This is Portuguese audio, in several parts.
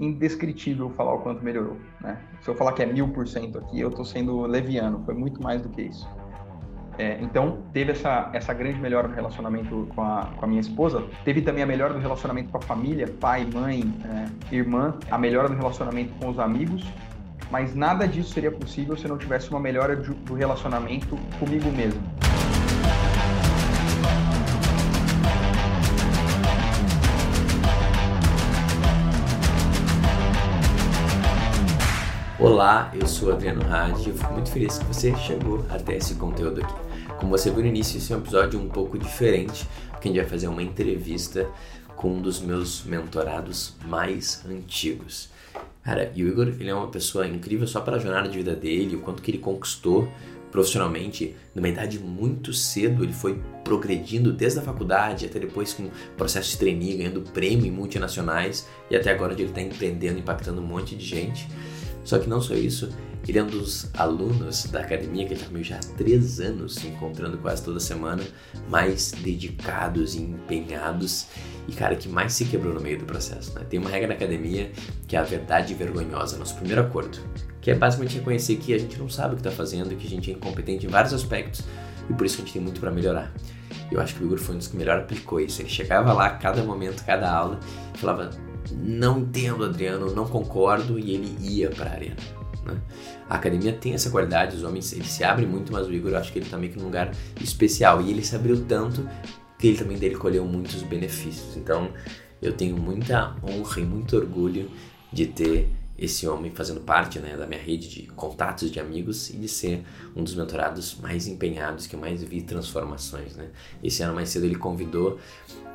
indescritível falar o quanto melhorou, né? Se eu falar que é mil por cento aqui, eu estou sendo leviano, foi muito mais do que isso. É, então, teve essa, essa grande melhora no relacionamento com a, com a minha esposa. Teve também a melhora do relacionamento com a família, pai, mãe, é, irmã, a melhora do relacionamento com os amigos. Mas nada disso seria possível se não tivesse uma melhora do relacionamento comigo mesmo. Olá, eu sou Adriano Hadi e eu fico muito feliz que você chegou até esse conteúdo aqui. Como você viu no início, esse é um episódio um pouco diferente, porque a gente vai fazer uma entrevista com um dos meus mentorados mais antigos. Cara, e o Igor, ele é uma pessoa incrível só pela jornada de vida dele, o quanto que ele conquistou profissionalmente, numa idade muito cedo, ele foi progredindo desde a faculdade até depois com processo de trainee, ganhando prêmio em multinacionais e até agora ele está empreendendo, impactando um monte de gente. Só que não só isso, ele é um dos alunos da academia que está comigo já há três anos, se encontrando quase toda semana, mais dedicados e empenhados e, cara, que mais se quebrou no meio do processo. Né? Tem uma regra na academia que é a verdade vergonhosa, nosso primeiro acordo, que é basicamente reconhecer que a gente não sabe o que está fazendo, que a gente é incompetente em vários aspectos e por isso que a gente tem muito para melhorar. Eu acho que o Igor foi um dos que melhor aplicou isso. Ele chegava lá, cada momento, cada aula, falava: não entendo, Adriano, não concordo, e ele ia para a arena. Né? A academia tem essa qualidade, os homens eles se abrem muito, mas o Igor eu acho que ele está meio que num lugar especial. E ele se abriu tanto que ele também dele colheu muitos benefícios. Então eu tenho muita honra e muito orgulho de ter esse homem fazendo parte né, da minha rede de contatos de amigos e de ser um dos mentorados mais empenhados que eu mais vi transformações. Né? Esse ano mais cedo ele convidou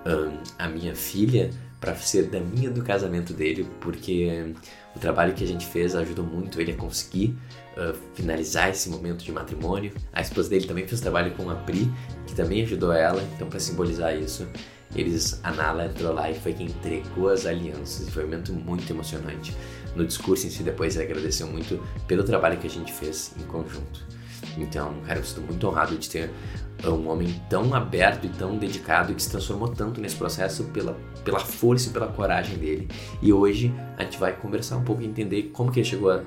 um, a minha filha para ser da minha do casamento dele, porque o trabalho que a gente fez ajudou muito ele a conseguir uh, finalizar esse momento de matrimônio. A esposa dele também fez trabalho com a Pri, que também ajudou ela, então para simbolizar isso, eles, a Nala entrou lá e foi quem entregou as alianças, foi um momento muito emocionante. No discurso em si, depois ele agradeceu muito pelo trabalho que a gente fez em conjunto. Então, cara, eu estou muito honrado de ter um homem tão aberto e tão dedicado que se transformou tanto nesse processo pela, pela força e pela coragem dele. E hoje a gente vai conversar um pouco e entender como que ele chegou a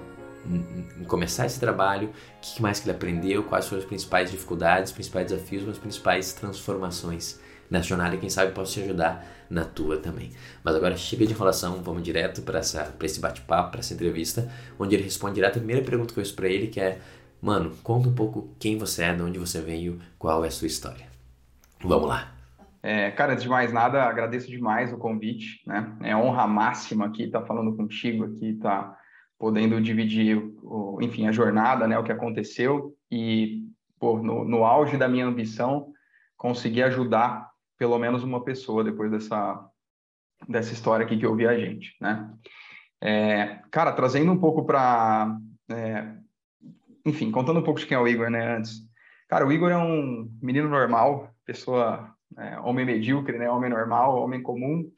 em começar esse trabalho, o que mais que ele aprendeu, quais foram as principais dificuldades, os principais desafios, as principais transformações nessa jornada e quem sabe posso te ajudar na tua também. Mas agora chega de enrolação, vamos direto para esse bate-papo, para essa entrevista, onde ele responde direto a primeira pergunta que eu fiz para ele, que é Mano, conta um pouco quem você é, de onde você veio, qual é a sua história. Vamos lá. É, cara, antes de mais nada, agradeço demais o convite, né? É honra máxima aqui estar tá falando contigo aqui, tá podendo dividir, o, enfim, a jornada, né? O que aconteceu e, pô, no, no auge da minha ambição, conseguir ajudar pelo menos uma pessoa depois dessa, dessa história aqui que eu vi a gente, né? É, cara, trazendo um pouco para é, enfim, contando um pouco de quem é o Igor, né, antes. Cara, o Igor é um menino normal, pessoa, é, homem medíocre, né, homem normal, homem comum.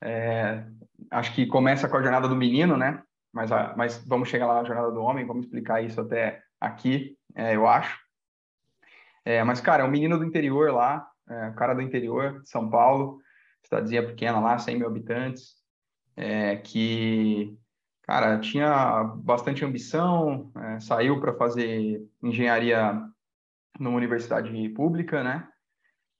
É, acho que começa com a jornada do menino, né, mas, a, mas vamos chegar lá na jornada do homem, vamos explicar isso até aqui, é, eu acho. É, mas, cara, é um menino do interior lá, é, cara do interior, São Paulo, cidadezinha pequena lá, 100 mil habitantes, é, que cara, tinha bastante ambição, é, saiu para fazer engenharia numa universidade pública, né?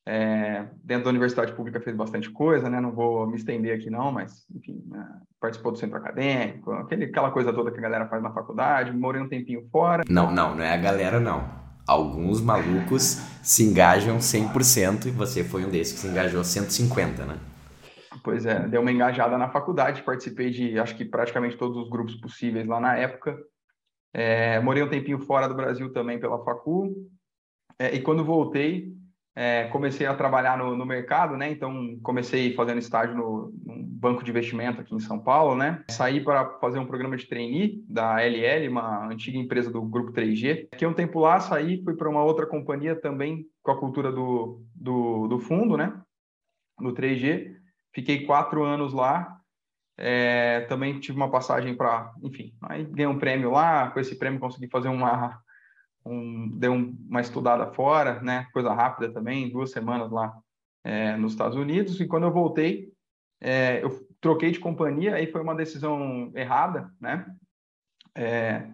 É, dentro da universidade pública fez bastante coisa, né? Não vou me estender aqui não, mas enfim, né? participou do centro acadêmico, aquele, aquela coisa toda que a galera faz na faculdade. Morei um tempinho fora. Não, não, não é a galera não. Alguns malucos se engajam 100% e você foi um desses que se engajou 150, né? Pois é, dei uma engajada na faculdade, participei de acho que praticamente todos os grupos possíveis lá na época. É, morei um tempinho fora do Brasil também pela facul. É, e quando voltei, é, comecei a trabalhar no, no, mercado, né? Então comecei fazendo estágio no, no, banco de investimento aqui em São Paulo, né? Saí para fazer um programa de trainee da LL, uma antiga empresa do grupo 3G. Fiquei um tempo lá, saí, fui para uma outra companhia também com a cultura do, do, do fundo, né? Do 3G. Fiquei quatro anos lá. É, também tive uma passagem para, enfim, aí ganhei um prêmio lá. Com esse prêmio consegui fazer uma, um, dei uma estudada fora, né? Coisa rápida também, duas semanas lá é, nos Estados Unidos. E quando eu voltei, é, eu troquei de companhia, aí foi uma decisão errada, né? É,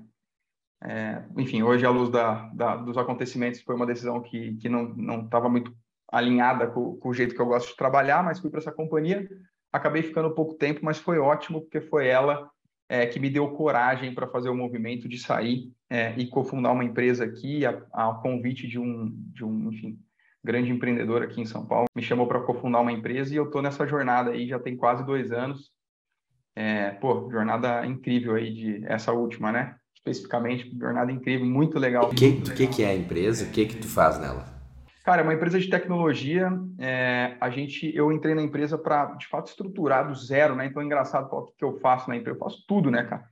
é, enfim, hoje, à luz da, da, dos acontecimentos, foi uma decisão que, que não estava muito alinhada com, com, o jeito que eu gosto de trabalhar, mas fui para essa companhia. Acabei ficando pouco tempo, mas foi ótimo, porque foi ela é, que me deu coragem para fazer o movimento de sair é, e cofundar uma empresa aqui, a, convite de um, de um, enfim, grande empreendedor aqui em São Paulo. Me chamou para cofundar uma empresa e eu estou nessa jornada aí já tem quase dois anos. É, pô, jornada incrível aí de essa última, né? especificamente, jornada incrível, muito legal. O que, que, que é a empresa? O que que tu faz nela? Cara, é uma empresa de tecnologia. É, a gente, eu entrei na empresa para, de fato, estruturar do zero, né? Então, é engraçado o que, eu faço na empresa. Eu faço tudo, né, cara?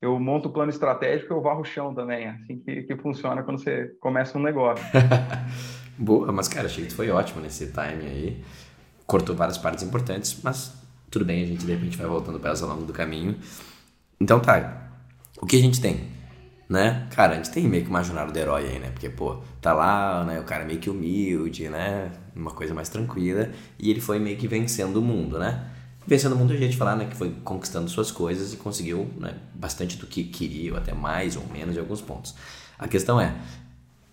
Eu monto o plano estratégico, eu varro o chão também. Assim que, que funciona quando você começa um negócio. Boa, mas, cara, achei que foi ótimo nesse time aí. Cortou várias partes importantes, mas tudo bem, a gente de repente vai voltando para elas ao longo do caminho. Então, tá, o que a gente tem? Né? Cara, a gente tem meio que jornada do herói aí, né? Porque, pô, tá lá, né? O cara meio que humilde, né? Uma coisa mais tranquila. E ele foi meio que vencendo o mundo, né? Vencendo o mundo, a gente falar, né? Que foi conquistando suas coisas e conseguiu, né? Bastante do que queria, ou até mais ou menos em alguns pontos. A questão é,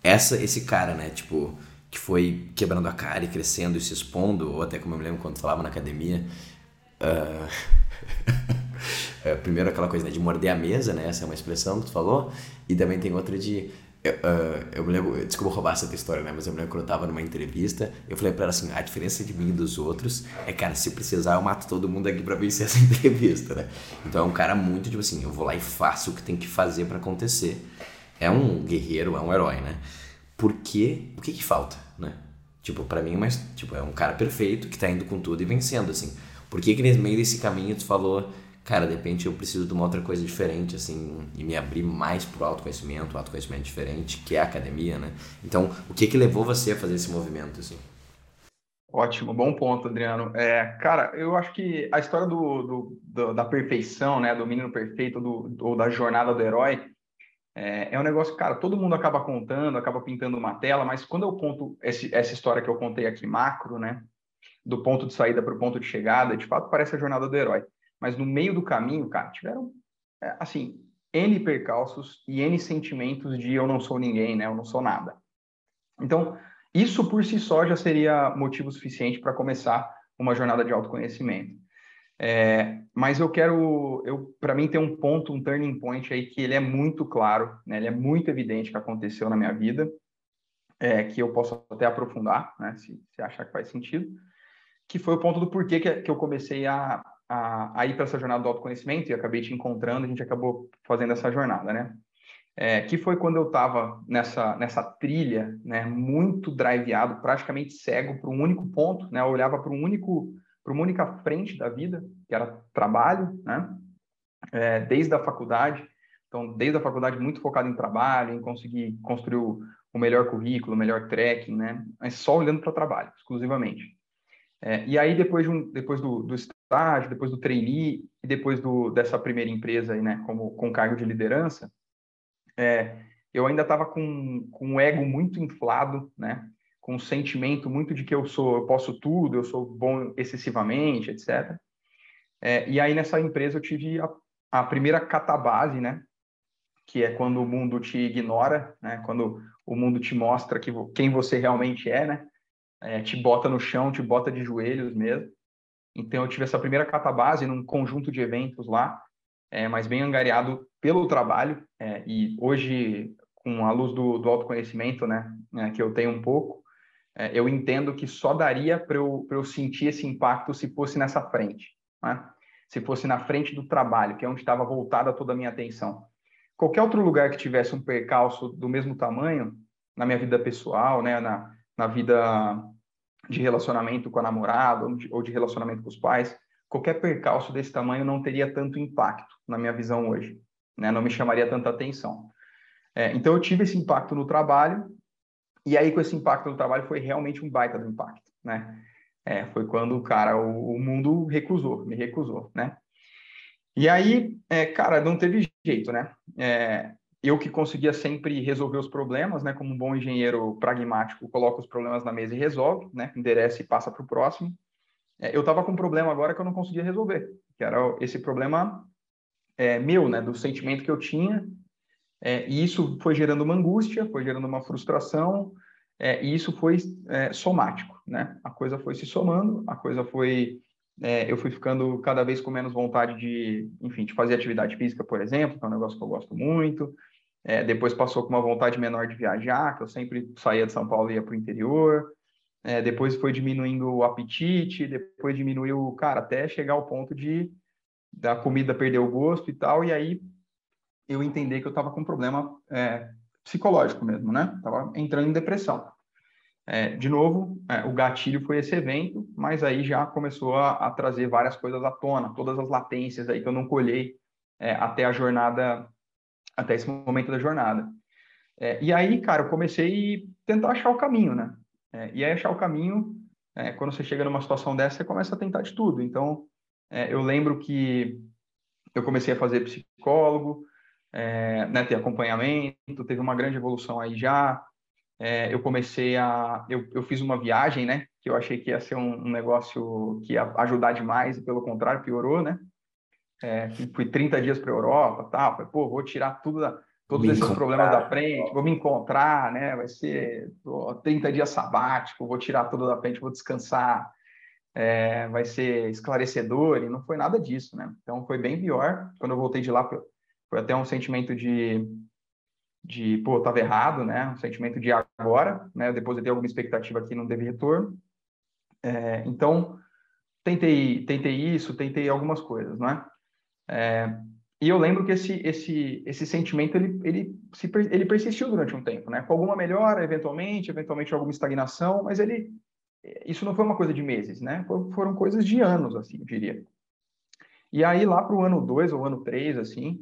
essa, esse cara, né? Tipo, que foi quebrando a cara e crescendo e se expondo, ou até como eu me lembro quando falava na academia. Uh... É, primeiro aquela coisa né, de morder a mesa, né? Essa é uma expressão que tu falou. E também tem outra de... Eu, uh, eu me lembro, desculpa roubar essa história, né? Mas eu me lembro quando eu tava numa entrevista, eu falei pra ela assim: a diferença de mim e dos outros é, cara, se precisar, eu mato todo mundo aqui pra vencer essa entrevista, né? Então é um cara muito tipo assim: eu vou lá e faço o que tem que fazer para acontecer. É um guerreiro, é um herói, né? Porque o que que falta, né? Tipo, para mim, mas tipo, é um cara perfeito que tá indo com tudo e vencendo, assim. Por que que no meio desse caminho tu falou cara, de repente eu preciso de uma outra coisa diferente, assim, e me abrir mais pro autoconhecimento, autoconhecimento diferente, que é a academia, né? Então, o que que levou você a fazer esse movimento, assim? Ótimo, bom ponto, Adriano. É, cara, eu acho que a história do, do, do da perfeição, né, do menino perfeito, do, ou da jornada do herói, é, é, um negócio que, cara, todo mundo acaba contando, acaba pintando uma tela, mas quando eu conto esse, essa história que eu contei aqui macro, né, do ponto de saída para o ponto de chegada, de fato parece a jornada do herói. Mas no meio do caminho, cara, tiveram, é, assim, N percalços e N sentimentos de eu não sou ninguém, né? Eu não sou nada. Então, isso por si só já seria motivo suficiente para começar uma jornada de autoconhecimento. É, mas eu quero, eu, para mim tem um ponto, um turning point aí que ele é muito claro, né? Ele é muito evidente que aconteceu na minha vida, é, que eu posso até aprofundar, né? Se, se achar que faz sentido, que foi o ponto do porquê que, que eu comecei a, a, a ir para essa jornada do autoconhecimento e acabei te encontrando, a gente acabou fazendo essa jornada, né? É, que foi quando eu estava nessa, nessa trilha, né, muito driveado, praticamente cego para um único ponto, né, eu olhava para um único, para uma única frente da vida, que era trabalho, né, é, desde a faculdade, então desde a faculdade muito focado em trabalho, em conseguir construir o, o melhor currículo, o melhor tracking, né, mas só olhando para trabalho, exclusivamente. É, e aí, depois, de um, depois do, do, estágio, depois do trainee e depois do, dessa primeira empresa aí, né, como, com cargo de liderança, é, eu ainda estava com, com um ego muito inflado, né, com um sentimento muito de que eu sou, eu posso tudo, eu sou bom excessivamente, etc. É, e aí, nessa empresa, eu tive a, a primeira catabase, né, que é quando o mundo te ignora, né, quando o mundo te mostra que, quem você realmente é, né, é, te bota no chão, te bota de joelhos mesmo. Então, eu tive essa primeira catabase num conjunto de eventos lá, é, mas bem angariado pelo trabalho. É, e hoje, com a luz do, do autoconhecimento, né, né, que eu tenho um pouco, é, eu entendo que só daria para eu, eu sentir esse impacto se fosse nessa frente, né? se fosse na frente do trabalho, que é onde estava voltada toda a minha atenção. Qualquer outro lugar que tivesse um percalço do mesmo tamanho, na minha vida pessoal, né, na, na vida de relacionamento com a namorada ou de, relacionamento com os pais, qualquer percalço desse tamanho não teria tanto impacto na minha visão hoje, né? Não me chamaria tanta atenção. É, então eu tive esse impacto no trabalho e aí com esse impacto no trabalho foi realmente um baita do impacto, né? É, foi quando o cara, o, o, mundo recusou, me recusou, né? E aí, é, cara, não teve jeito, né? Eu que conseguia sempre resolver os problemas, né? Como um bom engenheiro pragmático, coloca os problemas na mesa e resolve, né? Endereça e passa para o próximo. É, eu estava com um problema agora que eu não conseguia resolver. Que era esse problema é, meu, né? Do sentimento que eu tinha. É, e isso foi gerando uma angústia, foi gerando uma frustração, é, e isso foi é, somático, né? A coisa foi se somando, a coisa foi... É, eu fui ficando cada vez com menos vontade de, enfim, de fazer atividade física, por exemplo, que é um negócio que eu gosto muito. É, depois passou com uma vontade menor de viajar, que eu sempre saía de São Paulo e ia para o interior. É, depois foi diminuindo o apetite, depois diminuiu, cara, até chegar ao ponto de da comida perder o gosto e tal, e aí eu entendi que eu estava com um problema é, psicológico mesmo, né? Tava entrando em depressão. É, de novo, é, o gatilho foi esse evento, mas aí já começou a, a, trazer várias coisas à tona, todas as latências aí que eu não colhei é, até a jornada, até esse momento da jornada. É, e aí, cara, eu comecei a tentar achar o caminho, né? É, e aí achar o caminho, é, quando você chega numa situação dessa, você começa a tentar de tudo. Então, eu lembro que eu comecei a fazer psicólogo, é, né, ter acompanhamento, teve uma grande evolução aí já. É, eu comecei a. Eu, eu fiz uma viagem, né? Que eu achei que ia ser um, um negócio que ia ajudar demais, e pelo contrário, piorou, né? É, fui 30 dias para a Europa, tal. Falei, pô, vou tirar tudo da, todos me esses encontrar. problemas da frente, vou me encontrar, né? Vai ser pô, 30 dias sabático, vou tirar tudo da frente, vou descansar. É, vai ser esclarecedor, e não foi nada disso, né? Então foi bem pior. Quando eu voltei de lá, foi até um sentimento de, de pô, estava errado, né? Um sentimento de agora, né? Depois eu ter alguma expectativa aqui, não teve retorno. É, então, tentei, tentei isso, tentei algumas coisas, né? É, e eu lembro que esse, esse, esse sentimento, ele, ele, se, ele persistiu durante um tempo, né? Com alguma melhora, eventualmente, eventualmente alguma estagnação, mas ele, isso não foi uma coisa de meses, né? Foram coisas de anos, assim, eu diria. E aí, lá para o ano 2 ou ano 3, assim,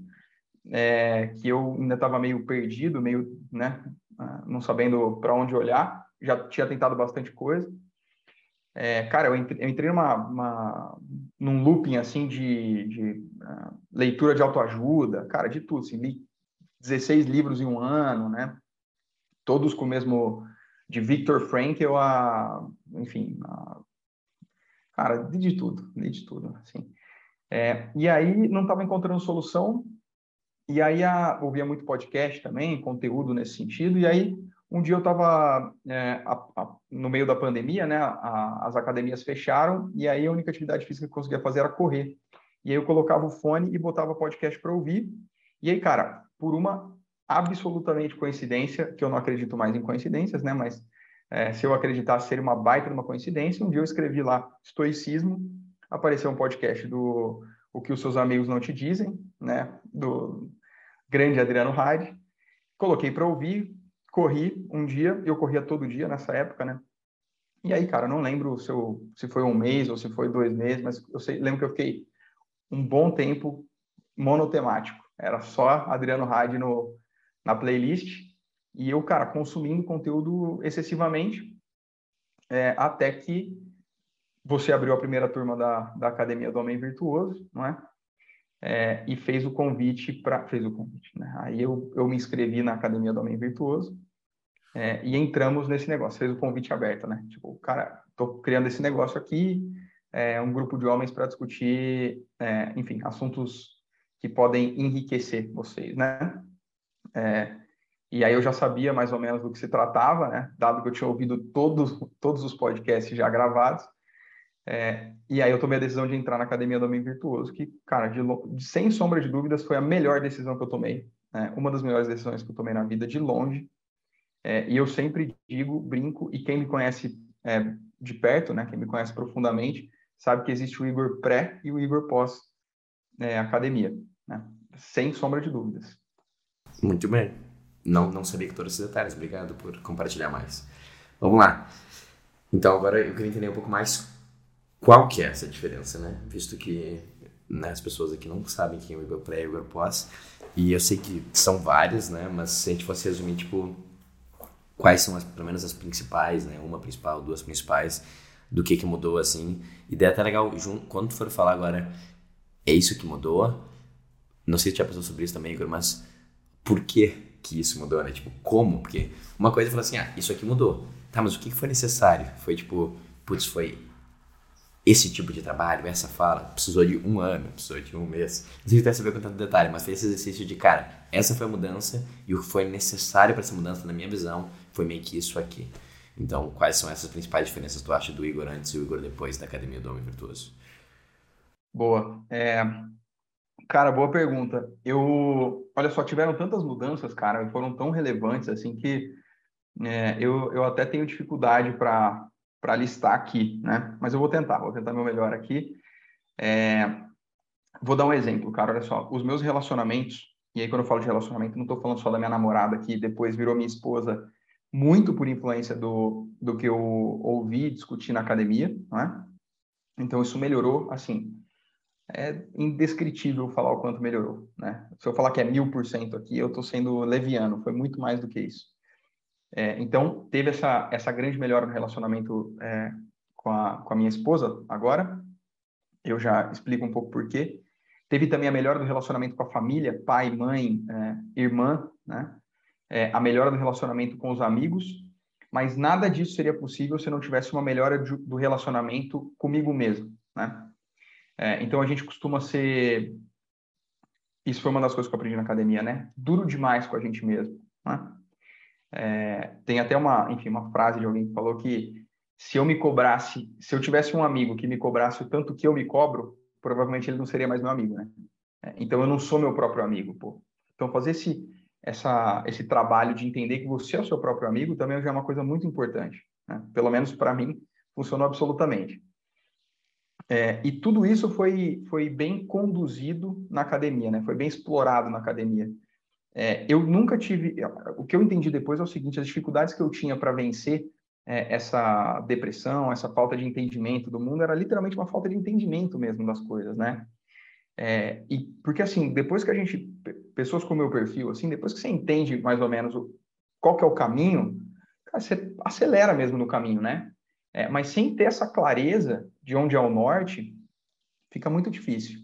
é, que eu ainda estava meio perdido, meio, né, ah, não sabendo para onde olhar, já tinha tentado bastante coisa. É, cara, eu entrei, numa, uma, num looping, assim, de, de uh, leitura de autoajuda, cara, de tudo, assim, li 16 livros em um ano, né, todos com o mesmo, de Viktor Frankl a, enfim, a, cara, li de tudo, li de tudo, assim. É, e aí não estava encontrando solução, e aí a, ouvia muito podcast também, conteúdo nesse sentido. E aí um dia eu estava é, no meio da pandemia, né? A, as academias fecharam e aí a única atividade física que eu conseguia fazer era correr. E aí eu colocava o fone e botava podcast para ouvir. E aí, cara, por uma absolutamente coincidência, que eu não acredito mais em coincidências, né? Mas é, se eu acreditasse ser uma baita de uma coincidência, um dia eu escrevi lá estoicismo, apareceu um podcast do o que os seus amigos não te dizem, né? Do grande Adriano Hyde. Coloquei para ouvir, corri um dia, eu corria todo dia nessa época, né? E aí, cara, não lembro se, eu, se foi um mês ou se foi dois meses, mas eu sei, lembro que eu fiquei um bom tempo monotemático. Era só Adriano Hyde no, na playlist e eu, cara, consumindo conteúdo excessivamente, é, até que você abriu a primeira turma da, da Academia do Homem Virtuoso, não é? é e fez o convite para fez o convite, né? Aí eu, eu me inscrevi na Academia do Homem Virtuoso é, e entramos nesse negócio. Fez o convite aberto, né? Tipo, cara, tô criando esse negócio aqui, é um grupo de homens para discutir, é, enfim, assuntos que podem enriquecer vocês, né? É, e aí eu já sabia mais ou menos do que se tratava, né? Dado que eu tinha ouvido todos todos os podcasts já gravados. É, e aí eu tomei a decisão de entrar na Academia do Homem Virtuoso, que, cara, de, sem sombra de dúvidas, foi a melhor decisão que eu tomei. Né? Uma das melhores decisões que eu tomei na vida, de longe. É, e eu sempre digo, brinco, e quem me conhece é, de perto, né, quem me conhece profundamente, sabe que existe o Igor pré e o Igor pós é, academia, né? sem sombra de dúvidas. Muito bem. Não, não sabia que todos esses detalhes. Obrigado por compartilhar mais. Vamos lá. Então, agora eu queria entender um pouco mais qual que é essa diferença, né? Visto que né, as pessoas aqui não sabem quem é o Igor pré e o Igor pós, e eu sei que são várias, né? Mas se a gente fosse resumir, tipo, quais são as, pelo menos as principais, né? Uma principal, duas principais, do que que mudou, assim. E daí é até legal, quando tu for falar agora, é isso que mudou. Não sei se já pensou sobre isso também, Igor, mas por que que isso mudou, né? Tipo, como? Porque uma coisa é falar assim, ah, isso aqui mudou. Tá, mas o que que foi necessário? Foi tipo, putz, foi esse tipo de trabalho, essa fala, precisou de um ano, precisou de um mês. Não sei até saber com tanto detalhe, mas fez esse exercício de, cara, essa foi a mudança e o que foi necessário para essa mudança, na minha visão, foi meio que isso aqui. Então, quais são essas principais diferenças tu acha do Igor antes e o Igor depois da Academia do Homem Virtuoso? Boa. É... Cara, boa pergunta. Eu, olha só, tiveram tantas mudanças, cara, foram tão relevantes assim que é, eu, eu até tenho dificuldade para para listar aqui, né? Mas eu vou tentar, vou tentar meu melhor aqui. É... Vou dar um exemplo, cara. Olha só, os meus relacionamentos, e aí quando eu falo de relacionamento, não estou falando só da minha namorada que depois virou minha esposa, muito por influência do, do que eu ouvi discutir na academia, né? Então isso melhorou, assim, é indescritível falar o quanto melhorou, né? Se eu falar que é mil por cento aqui, eu estou sendo leviano, foi muito mais do que isso. É, então, teve essa, essa grande melhora no relacionamento é, com, a, com a minha esposa agora. Eu já explico um pouco por quê. Teve também a melhora do relacionamento com a família, pai, mãe, é, irmã, né? É, a melhora do relacionamento com os amigos, mas nada disso seria possível se não tivesse uma melhora de, do relacionamento comigo mesmo, né? É, então a gente costuma ser, isso foi uma das coisas que eu aprendi na academia, né? Duro demais com a gente mesmo, né? É, tem até uma, enfim, uma frase de alguém que falou que se eu me cobrasse, se eu tivesse um amigo que me cobrasse o tanto que eu me cobro, provavelmente ele não seria mais meu amigo, né? É, então eu não sou meu próprio amigo, pô. Então fazer esse essa esse trabalho de entender que você é o seu próprio amigo também já é uma coisa muito importante, né? Pelo menos para mim funcionou absolutamente. É, e tudo isso foi foi bem conduzido na academia, né? Foi bem explorado na academia. É, eu nunca tive. O que eu entendi depois é o seguinte: as dificuldades que eu tinha para vencer é, essa depressão, essa falta de entendimento do mundo, era literalmente uma falta de entendimento mesmo das coisas, né? É, e porque assim, depois que a gente, pessoas com o meu perfil, assim, depois que você entende mais ou menos o, qual que é o caminho, cara, você acelera mesmo no caminho, né? É, mas sem ter essa clareza de onde é o norte, fica muito difícil.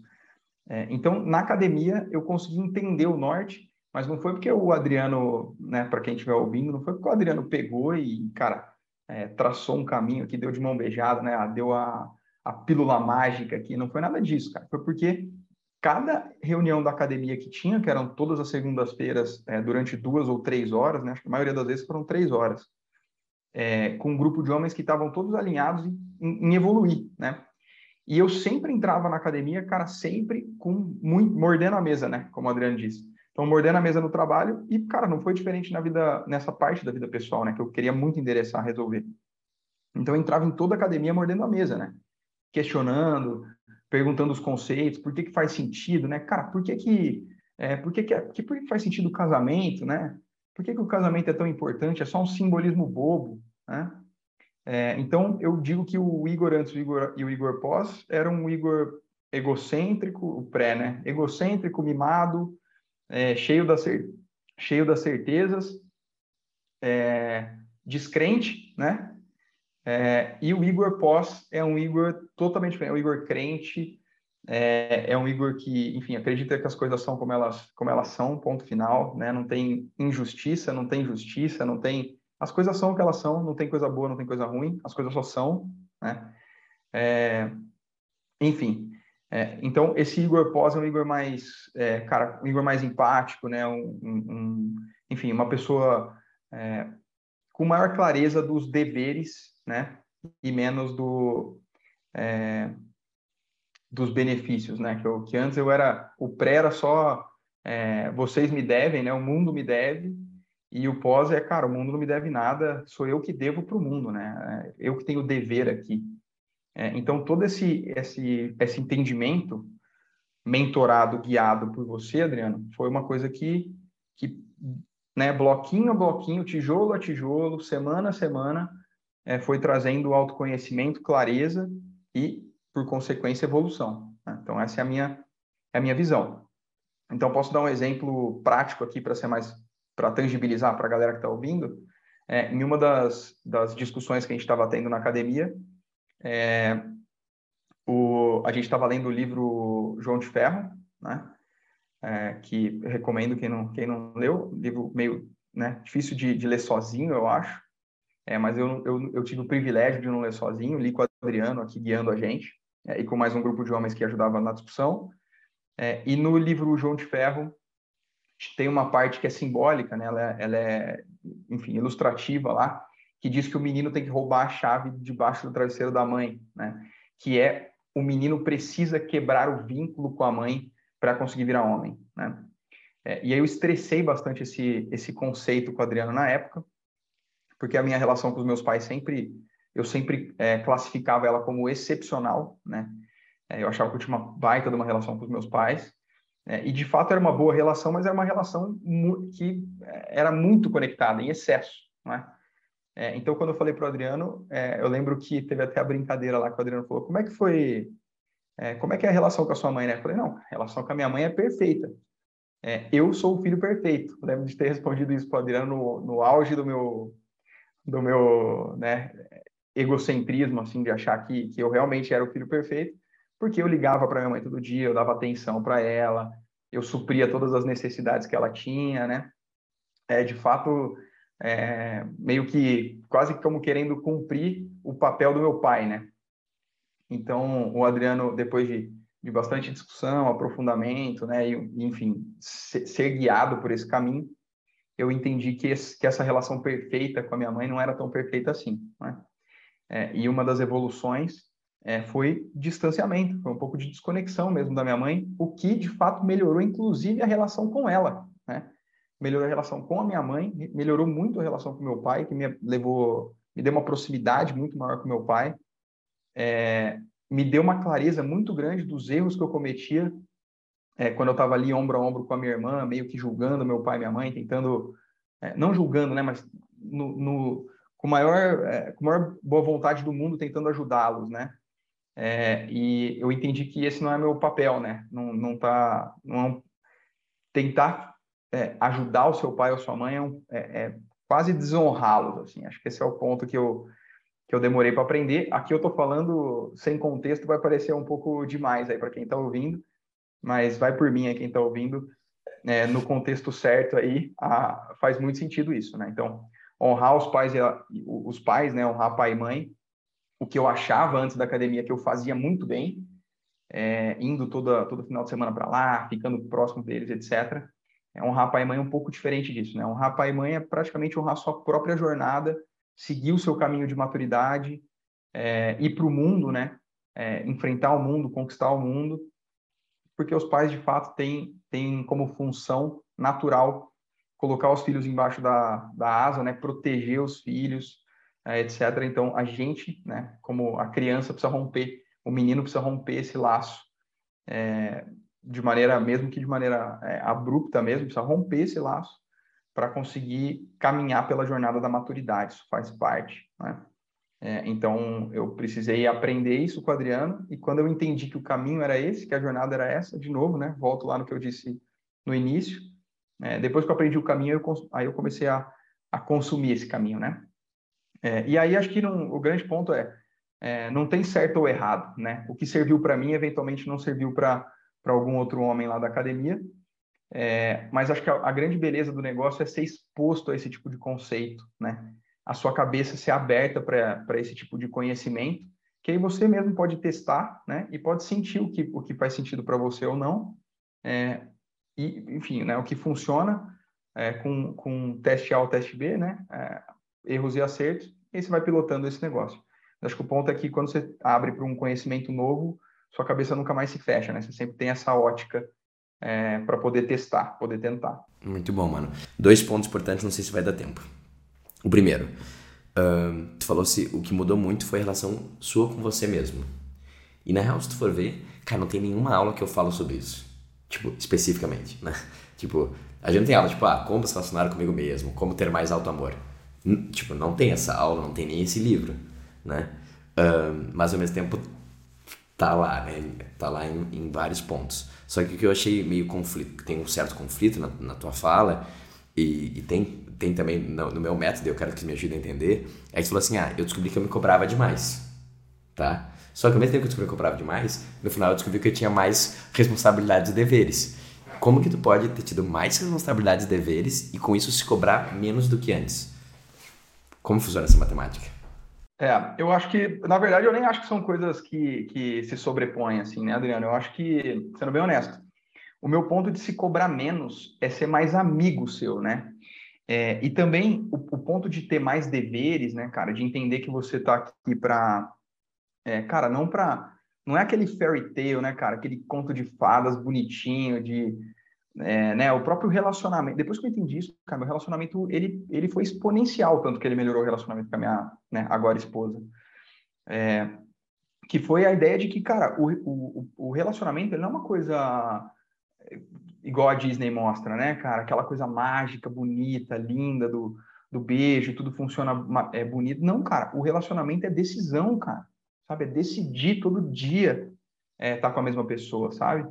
É, então, na academia, eu consegui entender o norte mas não foi porque o Adriano, né, para quem estiver ouvindo, não foi porque o Adriano pegou e, cara, é, traçou um caminho aqui, deu de mão beijada, né, deu a, a pílula mágica aqui, não foi nada disso, cara. Foi porque cada reunião da academia que tinha, que eram todas as segundas-feiras, é, durante duas ou três horas, né, acho que a maioria das vezes foram três horas, é, com um grupo de homens que estavam todos alinhados em, em, evoluir, né? E eu sempre entrava na academia, cara, sempre com muito, mordendo a mesa, né? Como o Adriano disse. Então, mordendo a mesa no trabalho e, cara, não foi diferente na vida, nessa parte da vida pessoal, né? Que eu queria muito endereçar, resolver. Então, eu entrava em toda a academia mordendo a mesa, né? Questionando, perguntando os conceitos, por que que faz sentido, né? Cara, por que que, é, por que que, que, por que faz sentido o casamento, né? Por que que o casamento é tão importante? É só um simbolismo bobo, né? É, então, eu digo que o Igor antes o Igor, e o Igor pós era um Igor egocêntrico, o pré, né? Egocêntrico, mimado, é, cheio, da cer cheio das certezas, é, descrente, né? É, e o Igor pós é um Igor totalmente diferente, é um Igor crente, é, é, um Igor que, enfim, acredita que as coisas são como elas, como elas são, ponto final, né? Não tem injustiça, não tem justiça, não tem... As coisas são o que elas são, não tem coisa boa, não tem coisa ruim, as coisas só são, né? É, enfim, é, então, esse Igor Pós é um Igor mais, é, cara, um Igor mais empático, né? Um, um, enfim, uma pessoa é, com maior clareza dos deveres, né? E menos do, é, dos benefícios, né? Que, eu, que antes eu era, o pré era só, é, vocês me devem, né? O mundo me deve, e o pós é, cara, o mundo não me deve nada, sou eu que devo para o mundo, né? É, eu que tenho o dever aqui. É, então, todo esse, esse, esse entendimento mentorado, guiado por você, Adriano, foi uma coisa que, que né, bloquinho a bloquinho, tijolo a tijolo, semana a semana, é, foi trazendo autoconhecimento, clareza e, por consequência, evolução. Né? Então, essa é a minha, é a minha visão. Então, posso dar um exemplo prático aqui para ser mais para tangibilizar para a galera que está ouvindo. É, em uma das, das discussões que a gente estava tendo na academia, é, o, a gente estava lendo o livro João de Ferro, né? É, que recomendo quem não, quem não leu, livro meio né, difícil de, de, ler sozinho, eu acho. É, mas eu, eu, eu, tive o privilégio de não ler sozinho, li com o Adriano aqui guiando a gente, é, e com mais um grupo de homens que ajudava na discussão. É, e no livro João de Ferro, tem uma parte que é simbólica, né? ela, é, ela é, enfim, ilustrativa lá, que diz que o menino tem que roubar a chave debaixo do travesseiro da mãe, né? que é o menino precisa quebrar o vínculo com a mãe para conseguir virar homem. Né? É, e aí eu estressei bastante esse, esse conceito com o Adriano na época, porque a minha relação com os meus pais sempre, eu sempre é, classificava ela como excepcional, né? É, eu achava que eu tinha uma baita de uma relação com os meus pais, é, e de fato era uma boa relação, mas era uma relação que é, era muito conectada, em excesso, né? É, então, quando eu falei para o Adriano, é, eu lembro que teve até a brincadeira lá que o Adriano falou: como é que foi, é, como é que é a relação com a sua mãe, né? Eu falei: não, a relação com a minha mãe é perfeita. É, eu sou o filho perfeito. Lembro de ter respondido isso para o Adriano no, no auge do meu, do meu né, egocentrismo, assim, de achar que, que eu realmente era o filho perfeito, porque eu ligava para minha mãe todo dia, eu dava atenção para ela, eu supria todas as necessidades que ela tinha, né? É, de fato, é, meio que quase como querendo cumprir o papel do meu pai, né? Então, o Adriano, depois de, de bastante discussão, aprofundamento, né, e, enfim, ser, ser guiado por esse caminho, eu entendi que, esse, que, essa relação perfeita com a minha mãe não era tão perfeita assim. Né? É, e uma das evoluções é, foi distanciamento, foi um pouco de desconexão mesmo da minha mãe, o que de fato melhorou, inclusive, a relação com ela. Né? melhorou a relação com a minha mãe, melhorou muito a relação com meu pai, que me levou, me deu uma proximidade muito maior com meu pai, é, me deu uma clareza muito grande dos erros que eu cometia é, quando eu estava ali ombro a ombro com a minha irmã, meio que julgando meu pai e minha mãe, tentando, é, não julgando, né, mas no, no com maior, é, com maior boa vontade do mundo, tentando ajudá-los, né? É, e eu entendi que esse não é meu papel, né? Não, não tá, não é tentar é, ajudar o seu pai ou sua mãe é quase desonrá-los, assim. Acho que esse é o ponto que eu, que eu demorei para aprender. Aqui eu estou falando sem contexto, vai parecer um pouco demais aí para quem está ouvindo, mas vai por mim aí quem está ouvindo, é, no contexto certo aí, a, faz muito sentido isso, né? Então, honrar os pais, os pais, né? Honrar pai e mãe, o que eu achava antes da academia que eu fazia muito bem, é, indo toda, todo final de semana para lá, ficando próximo deles, etc. É honrar pai e mãe é um pouco diferente disso, né? Honrar pai e mãe é praticamente honrar sua própria jornada, seguir o seu caminho de maturidade, é, ir para o mundo, né? É, enfrentar o mundo, conquistar o mundo, porque os pais de fato têm, têm como função natural colocar os filhos embaixo da, da asa, né? Proteger os filhos, é, etc. Então a gente, né? Como a criança precisa romper, o menino precisa romper esse laço. É, de maneira, mesmo que de maneira é, abrupta mesmo, precisa romper esse laço para conseguir caminhar pela jornada da maturidade, isso faz parte, né? É, então, eu precisei aprender isso com o Adriano, e quando eu entendi que o caminho era esse, que a jornada era essa, de novo, né? Volto lá no que eu disse no início. É, depois que eu aprendi o caminho, eu, aí eu comecei a, a consumir esse caminho, né? É, e aí acho que não, o grande ponto é, é, não tem certo ou errado, né? O que serviu para mim, eventualmente não serviu para algum outro homem lá da academia. É, mas acho que a, a, grande beleza do negócio é ser exposto a esse tipo de conceito, né? A sua cabeça ser aberta para esse tipo de conhecimento, que aí você mesmo pode testar, né? E pode sentir o que, o que faz sentido para você ou não. É, e, enfim, né? O que funciona é, com, com teste A ou teste B, né? É, erros e acertos, e você vai pilotando esse negócio. Acho que o ponto é que quando você abre para um conhecimento novo, sua cabeça nunca mais se fecha, né? Você sempre tem essa ótica é, para poder testar, poder tentar. Muito bom, mano. Dois pontos importantes, não sei se vai dar tempo. O primeiro, uh, tu falou se o que mudou muito foi a relação sua com você mesmo. E na real, se tu for ver, cara, não tem nenhuma aula que eu falo sobre isso. Tipo, especificamente, né? Tipo, a gente não tem aula, tipo, ah, como se relacionar comigo mesmo, como ter mais alto amor. Tipo, não tem essa aula, não tem nem esse livro, né? Uh, mas ao mesmo tempo tá lá, né? Tá lá em, em, vários pontos. Só que o que eu achei meio conflito, tem um certo conflito na, na tua fala, e, e, tem, tem também no, no, meu método, eu quero que me ajude a entender, é que você falou assim, ah, eu descobri que eu me cobrava demais, tá? Só que ao mesmo tempo que eu descobri que eu cobrava demais, no final eu descobri que eu tinha mais responsabilidades e deveres. Como que tu pode ter tido mais responsabilidades e deveres e com isso se cobrar menos do que antes? Como funciona essa matemática? É, eu acho que, na verdade, eu nem acho que são coisas que, que se sobrepõem, assim, né, Adriano? Eu acho que, sendo bem honesto, o meu ponto de se cobrar menos é ser mais amigo seu, né? É, e também o, o, ponto de ter mais deveres, né, cara, de entender que você tá aqui para, é, cara, não para, não é aquele fairy tale, né, cara, aquele conto de fadas bonitinho, de, é, né, o próprio relacionamento. Depois que eu entendi isso, cara, meu relacionamento ele, ele foi exponencial, tanto que ele melhorou o relacionamento com a minha, né, agora esposa. É, que foi a ideia de que, cara, o, o, o relacionamento ele não é uma coisa igual a Disney mostra, né, cara? Aquela coisa mágica, bonita, linda do, do beijo, tudo funciona é, bonito. Não, cara, o relacionamento é decisão, cara. Sabe? É decidir todo dia é, estar tá com a mesma pessoa, sabe?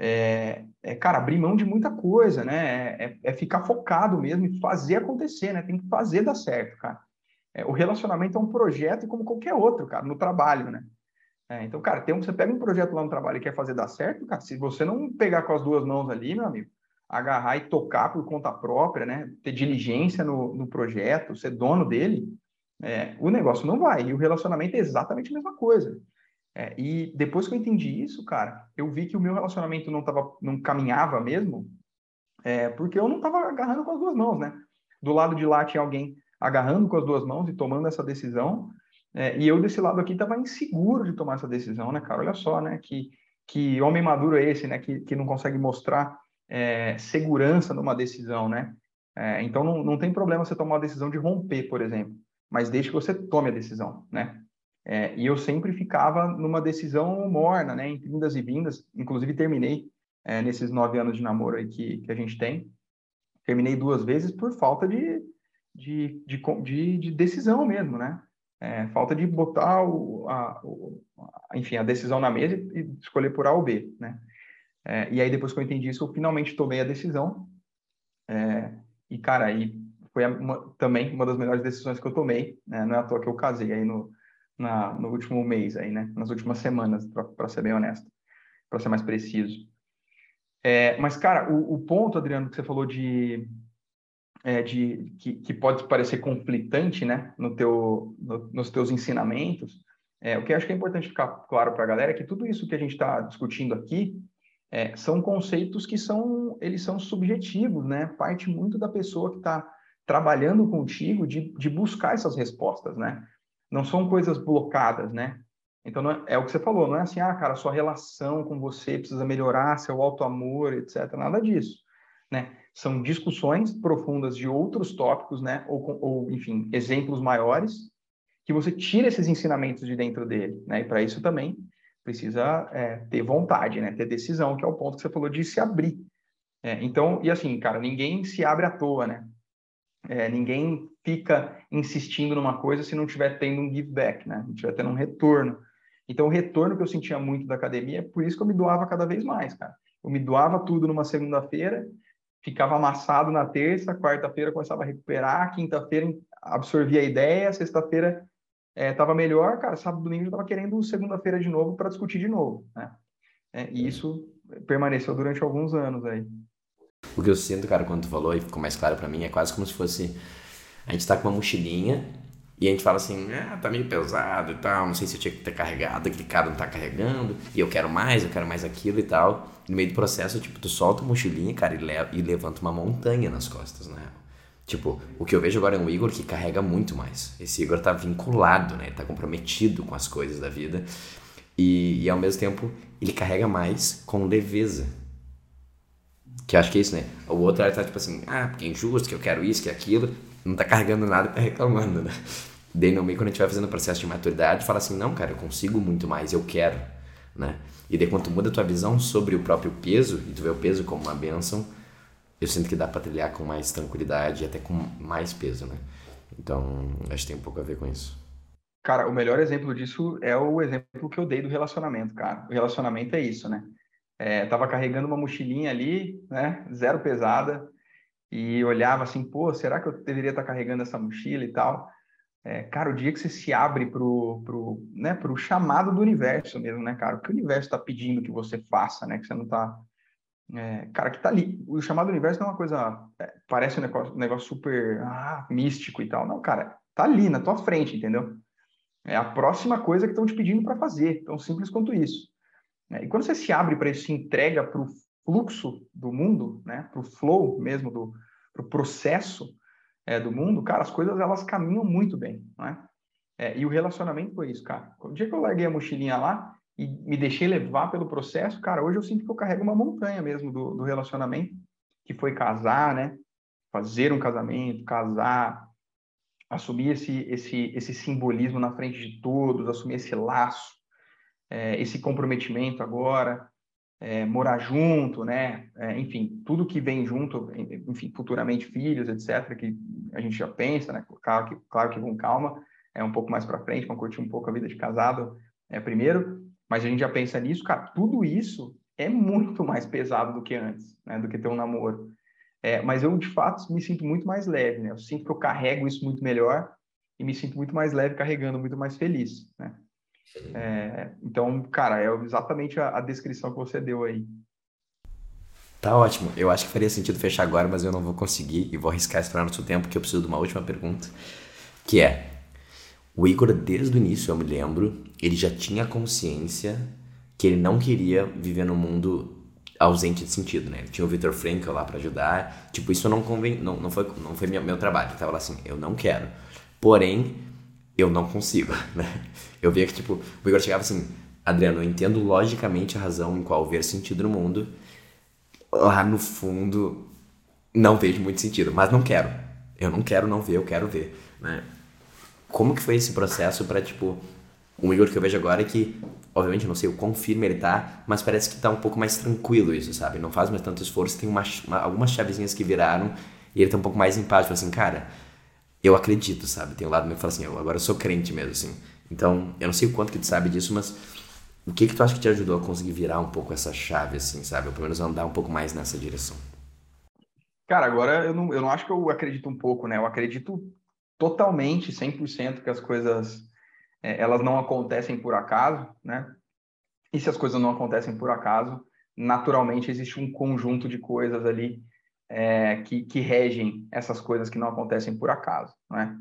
É, é, cara, abrir mão de muita coisa, né? É, é, é, ficar focado mesmo e fazer acontecer, né? Tem que fazer dar certo, cara. É, o relacionamento é um projeto como qualquer outro, cara, no trabalho, né? É, então, cara, tem um, você pega um projeto lá no trabalho e quer fazer dar certo, cara, se você não pegar com as duas mãos ali, meu amigo, agarrar e tocar por conta própria, né, ter diligência no, no projeto, ser dono dele, é, o negócio não vai. E o relacionamento é exatamente a mesma coisa. É, e depois que eu entendi isso, cara, eu vi que o meu relacionamento não, tava, não caminhava mesmo, é, porque eu não estava agarrando com as duas mãos, né? Do lado de lá tinha alguém agarrando com as duas mãos e tomando essa decisão, é, e eu desse lado aqui estava inseguro de tomar essa decisão, né, cara? Olha só, né? Que, que homem maduro é esse, né? Que, que não consegue mostrar é, segurança numa decisão, né? É, então não, não tem problema você tomar a decisão de romper, por exemplo, mas desde que você tome a decisão, né? É, e eu sempre ficava numa decisão morna, né? Entre vindas e vindas. Inclusive terminei é, nesses nove anos de namoro aí que, que a gente tem. Terminei duas vezes por falta de, de, de, de, de decisão mesmo, né? É, falta de botar o, a, o, enfim, a decisão na mesa e escolher por A ou B, né? É, e aí, depois que eu entendi isso, eu finalmente tomei a decisão. É, e, cara, aí foi uma, também uma das melhores decisões que eu tomei, né? Não é à toa que eu casei aí no, na, no último mês, aí, né? Nas últimas semanas, para ser bem honesto, para ser mais preciso. É, mas, cara, o, o ponto, Adriano, que você falou de é, de, que, que, pode parecer conflitante né, no teu, no, nos teus ensinamentos, é, o que eu acho que é importante ficar claro para a galera é que tudo isso que a gente está discutindo aqui é, são conceitos que são, eles são subjetivos, né? Parte muito da pessoa que está trabalhando contigo de, de buscar essas respostas, né? Não são coisas blocadas, né? Então, é, é, o que você falou, não é assim, ah, cara, sua relação com você precisa melhorar, seu auto-amor, etc. Nada disso, né? São discussões profundas de outros tópicos, né? Ou, ou enfim, exemplos maiores, que você tira esses ensinamentos de dentro dele, né? E para isso também precisa é, ter vontade, né? Ter decisão, que é o ponto que você falou de se abrir. É, então, e assim, cara, ninguém se abre à toa, né? É, ninguém fica insistindo numa coisa se não estiver tendo um give back, né? Não estiver tendo um retorno. Então, o retorno que eu sentia muito da academia, é por isso que eu me doava cada vez mais, cara. Eu me doava tudo numa segunda-feira ficava amassado na terça, quarta-feira começava a recuperar, quinta-feira absorvia a ideia, sexta-feira estava é, melhor, cara, sábado domingo eu estava querendo segunda-feira de novo para discutir de novo, né? É, e isso permaneceu durante alguns anos aí. O que eu sinto, cara, quando tu falou e ficou mais claro para mim, é quase como se fosse a gente tá com uma mochilinha e a gente fala assim, ah, tá meio pesado e tal, não sei se eu tinha que ter carregado, aquele cara não tá carregando, e eu quero mais, eu quero mais aquilo e tal. no meio do processo, tipo, tu solta a mochilinha, cara, e, le e levanta uma montanha nas costas, né? Tipo, o que eu vejo agora é um Igor que carrega muito mais. Esse Igor tá vinculado, né? Tá comprometido com as coisas da vida. E, e ao mesmo tempo, ele carrega mais com leveza. Que acho que é isso, né? O outro tá tipo assim, ah, porque é injusto, que eu quero isso, que aquilo. Não tá carregando nada e tá reclamando, né? Daí no meio, quando a gente vai fazendo o processo de maturidade, fala assim, não, cara, eu consigo muito mais, eu quero, né? E daí quando tu muda a tua visão sobre o próprio peso, e tu vê o peso como uma benção, eu sinto que dá pra trilhar com mais tranquilidade e até com mais peso, né? Então, acho que tem um pouco a ver com isso. Cara, o melhor exemplo disso é o exemplo que eu dei do relacionamento, cara. O relacionamento é isso, né? É, tava carregando uma mochilinha ali, né? Zero pesada, e olhava assim, pô, será que eu deveria estar carregando essa mochila e tal? É, cara, o dia que você se abre pro, pro, né, pro chamado do universo mesmo, né, cara? O que o universo está pedindo que você faça, né? Que você não está... É, cara, que tá ali. O chamado do universo não é uma coisa... É, parece um negócio, um negócio super ah, místico e tal. Não, cara, tá ali na tua frente, entendeu? É a próxima coisa que estão te pedindo para fazer, tão simples quanto isso. É, e quando você se abre para isso, se entrega para o fluxo do mundo, né, para o flow mesmo, do pro processo é, do mundo, cara, as coisas elas caminham muito bem, né? É, e o relacionamento foi isso, cara. O dia que eu larguei a mochilinha lá e me deixei levar pelo processo, cara, hoje eu sinto que eu carrego uma montanha mesmo do, do relacionamento, que foi casar, né? Fazer um casamento, casar, assumir esse, esse, esse simbolismo na frente de todos, assumir esse laço, é, esse comprometimento agora, é, morar junto, né? É, enfim, tudo que vem junto, enfim, futuramente filhos, etc., que a gente já pensa, né? Claro que, claro que com calma, é um pouco mais para frente, vamos curtir um pouco a vida de casado é, primeiro, mas a gente já pensa nisso, cara, tudo isso é muito mais pesado do que antes, né? Do que ter um namoro. É, mas eu, de fato, me sinto muito mais leve, né? Eu sinto que eu carrego isso muito melhor e me sinto muito mais leve carregando, muito mais feliz, né? É, então, cara, é exatamente a, a, descrição que você deu aí. Tá ótimo. Eu acho que faria sentido fechar agora, mas eu não vou conseguir e vou arriscar esperar seu tempo, porque eu preciso de uma última pergunta, que é: o Igor, desde o início, eu me lembro, ele já tinha consciência que ele não queria viver no mundo ausente de sentido, né? Tinha o Victor Frankl lá para ajudar. Tipo, isso não convém, não, não foi, não foi meu, meu trabalho. Ele tava lá assim, eu não quero. Porém, eu não consigo, né? Eu via que, tipo, o Igor chegava assim, Adriano, eu entendo logicamente a razão em qual ver sentido no mundo. Lá no fundo, não vejo muito sentido, mas não quero. Eu não quero não ver, eu quero ver, né? Como que foi esse processo para tipo, o Igor que eu vejo agora é que, obviamente, não sei o quão firme ele tá, mas parece que tá um pouco mais tranquilo isso, sabe? Não faz mais tanto esforço, tem uma, uma, algumas chavezinhas que viraram e ele tá um pouco mais empático, assim, cara, eu acredito, sabe? Tem um lado meu que fala assim, eu agora eu sou crente mesmo, assim. Então, eu não sei o quanto que tu sabe disso, mas o que que tu acha que te ajudou a conseguir virar um pouco essa chave, assim, sabe? Ou pelo menos andar um pouco mais nessa direção? Cara, agora eu não, eu não acho que eu acredito um pouco, né? Eu acredito totalmente, 100% que as coisas, é, elas não acontecem por acaso, né? E se as coisas não acontecem por acaso, naturalmente existe um conjunto de coisas ali é, que, que regem essas coisas que não acontecem por acaso, né?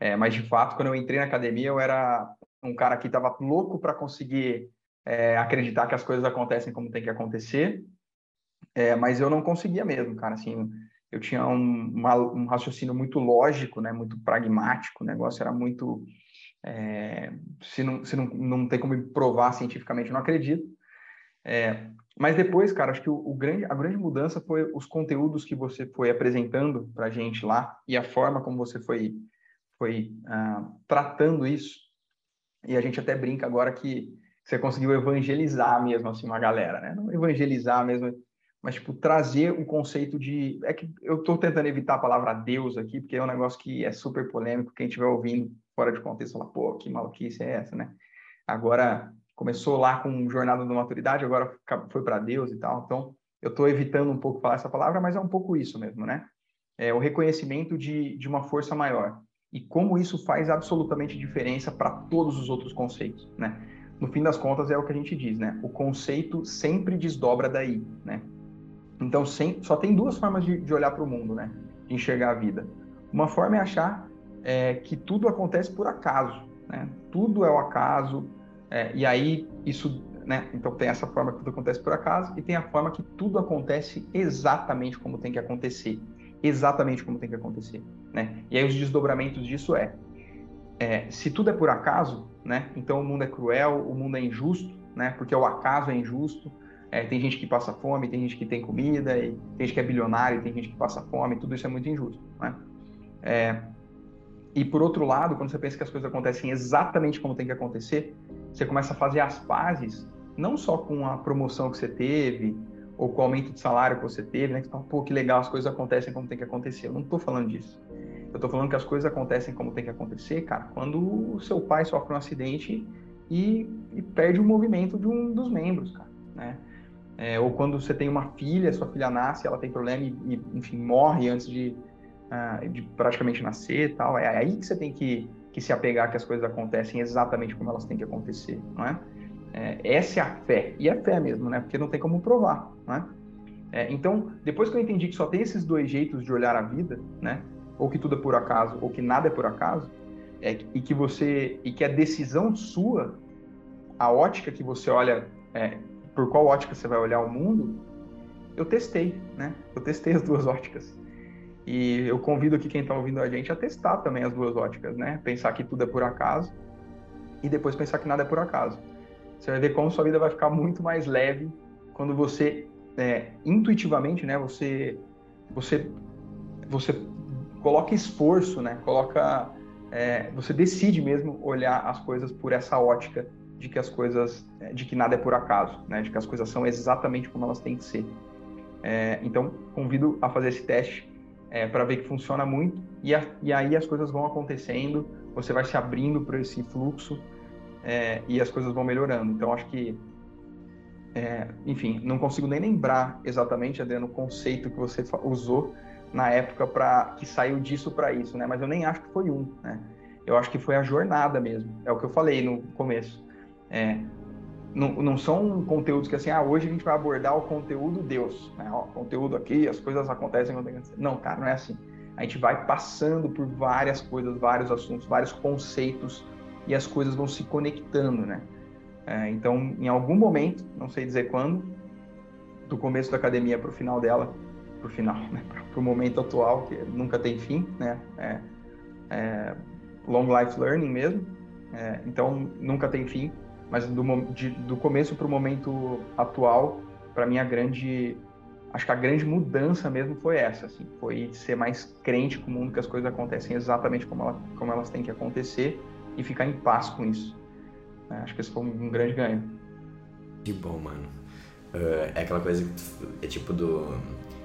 É, mas de fato, quando eu entrei na academia, eu era um cara que estava louco para conseguir é, acreditar que as coisas acontecem como tem que acontecer, é, mas eu não conseguia mesmo, cara. Assim, eu tinha um, uma, um raciocínio muito lógico, né? Muito pragmático. O negócio era muito é, se não, se não, não tem como provar cientificamente, eu não acredito. É, mas depois, cara, acho que o, o, grande, a grande mudança foi os conteúdos que você foi apresentando para a gente lá e a forma como você foi, foi uh, tratando isso. E a gente até brinca agora que você conseguiu evangelizar mesmo assim uma galera, né? Não evangelizar mesmo, mas tipo trazer o conceito de é que eu estou tentando evitar a palavra Deus aqui porque é um negócio que é super polêmico. Quem estiver ouvindo fora de contexto fala, pô, que maluquice é essa, né? Agora começou lá com jornada da maturidade, agora foi para Deus e tal. Então, eu estou evitando um pouco falar essa palavra, mas é um pouco isso mesmo, né? É o reconhecimento de, de uma força maior e como isso faz absolutamente diferença para todos os outros conceitos, né? No fim das contas é o que a gente diz, né? O conceito sempre desdobra daí, né? Então sem, só tem duas formas de, de olhar para o mundo, né? De enxergar a vida. Uma forma é achar é, que tudo acontece por acaso, né? Tudo é o acaso, é, e aí, isso, né? Então, tem essa forma que tudo acontece por acaso e tem a forma que tudo acontece exatamente como tem que acontecer. Exatamente como tem que acontecer, né? E aí, os desdobramentos disso é, é se tudo é por acaso, né? Então, o mundo é cruel, o mundo é injusto, né? Porque o acaso é injusto. É, tem gente que passa fome, tem gente que tem comida, e tem gente que é bilionário, tem gente que passa fome, tudo isso é muito injusto, né? É, e por outro lado, quando você pensa que as coisas acontecem exatamente como tem que acontecer, você começa a fazer as pazes, não só com a promoção que você teve, ou com o aumento de salário que você teve, né? Que você fala, pô, que legal, as coisas acontecem como tem que acontecer. Eu não estou falando disso. Eu estou falando que as coisas acontecem como tem que acontecer, cara, quando o seu pai sofre um acidente e, e perde o movimento de um dos membros, cara, né? É, ou quando você tem uma filha, sua filha nasce, ela tem problema e, e enfim, morre antes de, uh, de praticamente nascer tal. É aí que você tem que que se apegar que as coisas acontecem exatamente como elas têm que acontecer, não é? é essa é a fé, e é fé mesmo, né? Porque não tem como provar, não é? é? Então, depois que eu entendi que só tem esses dois jeitos de olhar a vida, né? Ou que tudo é por acaso, ou que nada é por acaso, é, e que você e que a decisão sua, a ótica que você olha, é, por qual ótica você vai olhar o mundo, eu testei, né? Eu testei as duas óticas. E eu convido aqui quem está ouvindo a gente a testar também as duas óticas, né? Pensar que tudo é por acaso e depois pensar que nada é por acaso. Você vai ver como sua vida vai ficar muito mais leve quando você é, intuitivamente, né? Você, você, você coloca esforço, né? Coloca, é, você decide mesmo olhar as coisas por essa ótica de que as coisas, de que nada é por acaso, né? De que as coisas são exatamente como elas têm que ser. É, então, convido a fazer esse teste é, para ver que funciona muito e, a, e, aí as coisas vão acontecendo, você vai se abrindo para esse fluxo é, e as coisas vão melhorando. Então, acho que, é, enfim, não consigo nem lembrar exatamente, Adriano, o conceito que você usou na época para que saiu disso para isso, né? Mas eu nem acho que foi um, né? Eu acho que foi a jornada mesmo. É o que eu falei no começo. É, não, não são conteúdos que assim, ah, hoje a gente vai abordar o conteúdo Deus, né? Ó, conteúdo aqui, as coisas acontecem que Não, cara, não é assim. A gente vai passando por várias coisas, vários assuntos, vários conceitos e as coisas vão se conectando, né? É, então, em algum momento, não sei dizer quando, do começo da academia para o final dela, para o final, né? para o momento atual, que nunca tem fim, né? É, é long life learning mesmo. É, então, nunca tem fim mas do, de, do começo para o momento atual, para mim a grande, acho que a grande mudança mesmo foi essa, assim, foi ser mais crente com o mundo que as coisas acontecem exatamente como, ela, como elas têm que acontecer e ficar em paz com isso. É, acho que esse foi um, um grande ganho. Que bom, mano. Uh, é aquela coisa que é tipo do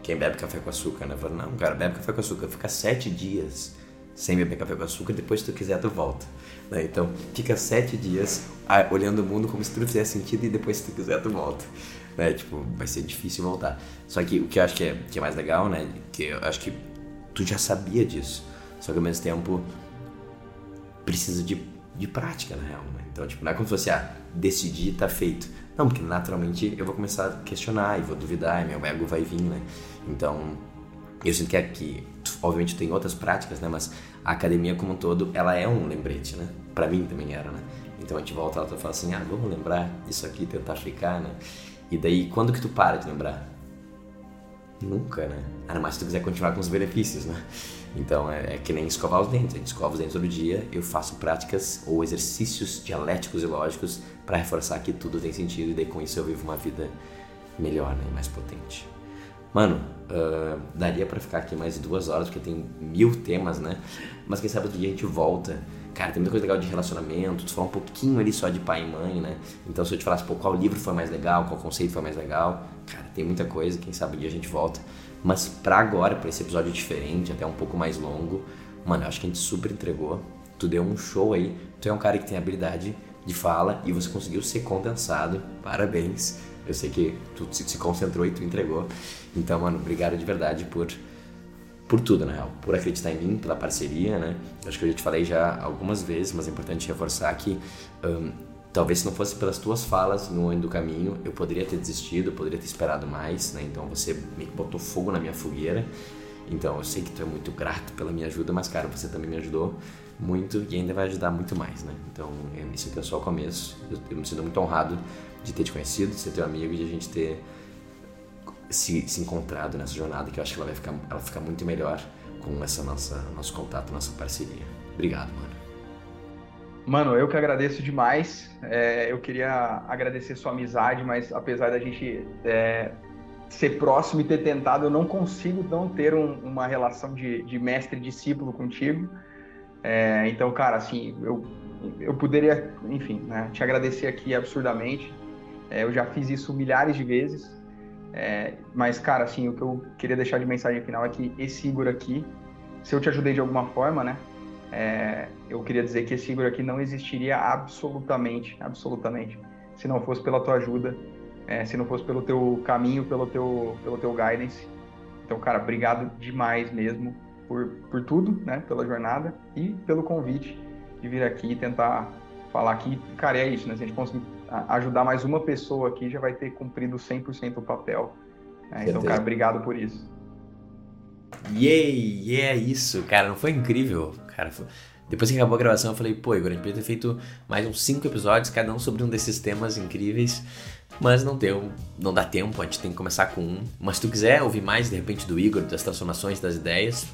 quem bebe café com açúcar, né? Fala, não, cara, bebe café com açúcar, fica sete dias sem beber café com açúcar, depois se tu quiser tu volta. Né? Então, fica sete dias ah, olhando o mundo como se tudo fizesse sentido e depois, se tu quiser, tu volta. Né? Tipo, vai ser difícil voltar. Só que o que eu acho que é, que é mais legal, né? Que eu acho que tu já sabia disso. Só que ao mesmo tempo precisa de, de prática, na real. Né? Então, tipo, não é como se fosse, ah, decidir tá feito. Não, porque naturalmente eu vou começar a questionar e vou duvidar e meu ego vai vir, né? Então, eu sinto que aqui, obviamente tem outras práticas, né? Mas a academia como um todo, ela é um lembrete, né? Para mim também era, né? Então a gente volta lá e fala assim, ah, vamos lembrar isso aqui, tentar ficar, né? E daí, quando que tu para de lembrar? Nunca, né? Ainda mais se tu quiser continuar com os benefícios, né? Então é, é, que nem escovar os dentes. A gente escova os dentes todo dia, eu faço práticas ou exercícios dialéticos e lógicos para reforçar que tudo tem sentido e daí com isso eu vivo uma vida melhor né? e mais potente. Mano, uh, daria para ficar aqui mais duas horas, porque tem mil temas, né? Mas quem sabe outro dia a gente volta. Cara, tem muita coisa legal de relacionamento, tu fala um pouquinho ali só de pai e mãe, né? Então se eu te falasse, pô, qual livro foi mais legal, qual conceito foi mais legal, cara, tem muita coisa, quem sabe um dia a gente volta. Mas pra agora, pra esse episódio diferente, até um pouco mais longo, mano, eu acho que a gente super entregou. Tu deu um show aí, tu é um cara que tem habilidade de fala e você conseguiu ser condensado. Parabéns. Eu sei que tu se concentrou e tu entregou. Então, mano, obrigado de verdade por por tudo, na real. Por acreditar em mim, pela parceria, né? Acho que eu já te falei já algumas vezes, mas é importante reforçar que um, talvez se não fosse pelas tuas falas no ano do caminho, eu poderia ter desistido, eu poderia ter esperado mais, né? Então você me botou fogo na minha fogueira. Então eu sei que tu é muito grato pela minha ajuda, mas cara, você também me ajudou muito e ainda vai ajudar muito mais, né? Então esse aqui é só o começo. Eu, eu me sinto muito honrado de ter te conhecido, de ser teu amigo e de a gente ter se, se encontrado nessa jornada, que eu acho que ela vai ficar, ela fica muito melhor com essa nossa nosso contato, nossa parceria. Obrigado, mano. Mano, eu que agradeço demais. É, eu queria agradecer sua amizade, mas apesar da gente é, ser próximo e ter tentado, eu não consigo não ter um, uma relação de, de mestre discípulo contigo. É, então, cara, assim, eu, eu poderia, enfim, né, te agradecer aqui absurdamente. É, eu já fiz isso milhares de vezes. É, mas, cara, assim, o que eu queria deixar de mensagem final é que esse Igor aqui, se eu te ajudei de alguma forma, né? É, eu queria dizer que esse Igor aqui não existiria absolutamente, absolutamente, se não fosse pela tua ajuda, é, se não fosse pelo teu caminho, pelo teu, pelo teu guidance. Então, cara, obrigado demais mesmo por, por tudo, né? Pela jornada e pelo convite de vir aqui e tentar falar aqui. Cara, é isso, né? Se a gente conseguir ajudar mais uma pessoa aqui, já vai ter cumprido 100% o papel. Né? Então, cara, obrigado por isso. Yay! É isso, cara, não foi incrível? Cara, foi... Depois que acabou a gravação, eu falei, pô, Igor, a gente podia ter feito mais uns cinco episódios, cada um sobre um desses temas incríveis. Mas não deu, não dá tempo, a gente tem que começar com um. Mas se tu quiser ouvir mais, de repente, do Igor, das transformações, das ideias,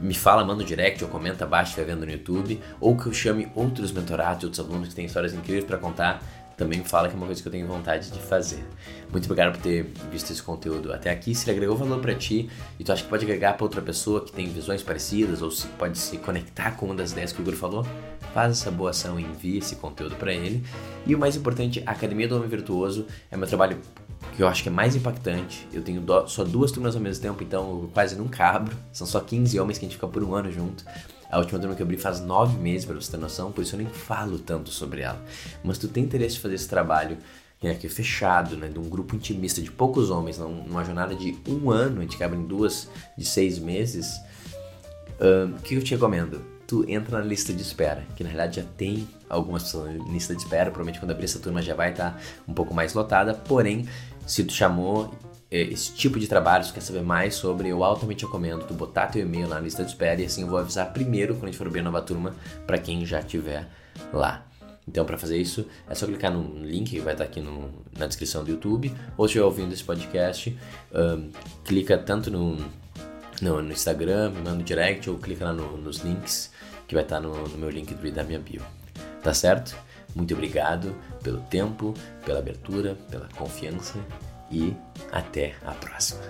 me fala, manda um direct ou comenta abaixo, vai vendo no YouTube. Ou que eu chame outros mentorados, outros alunos que têm histórias incríveis para contar também fala que é uma coisa que eu tenho vontade de fazer. Muito obrigado por ter visto esse conteúdo até aqui. Se ele agregou valor para ti e tu acha que pode agregar para outra pessoa que tem visões parecidas ou se pode se conectar com uma das ideias que o Guru falou, faz essa boa ação e envie esse conteúdo para ele. E o mais importante, a Academia do Homem Virtuoso é meu trabalho que eu acho que é mais impactante. Eu tenho só duas turmas ao mesmo tempo, então eu quase nunca abro. São só 15 homens que a gente fica por um ano junto. A última turma que eu abri faz nove meses, para você ter noção, por isso eu nem falo tanto sobre ela. Mas tu tem interesse em fazer esse trabalho que é fechado, né, de um grupo intimista de poucos homens, numa jornada de um ano, a gente cabe em duas de seis meses, o que eu te recomendo? Tu entra na lista de espera, que na realidade já tem algumas pessoas na lista de espera, provavelmente quando abrir essa turma já vai estar um pouco mais lotada, porém, se tu chamou esse tipo de trabalho, se quer saber mais sobre, eu altamente recomendo tu botar teu e-mail na lista de espera e assim eu vou avisar primeiro quando a gente for abrir a nova turma para quem já tiver lá. Então, para fazer isso, é só clicar no link que vai estar aqui no, na descrição do YouTube, ou se estiver ouvindo esse podcast, um, clica tanto no, no, no, Instagram, me manda no direct, ou clica lá no, nos links que vai estar no, no meu link da minha bio. Tá certo? Muito obrigado pelo tempo, pela abertura, pela confiança e até a próxima.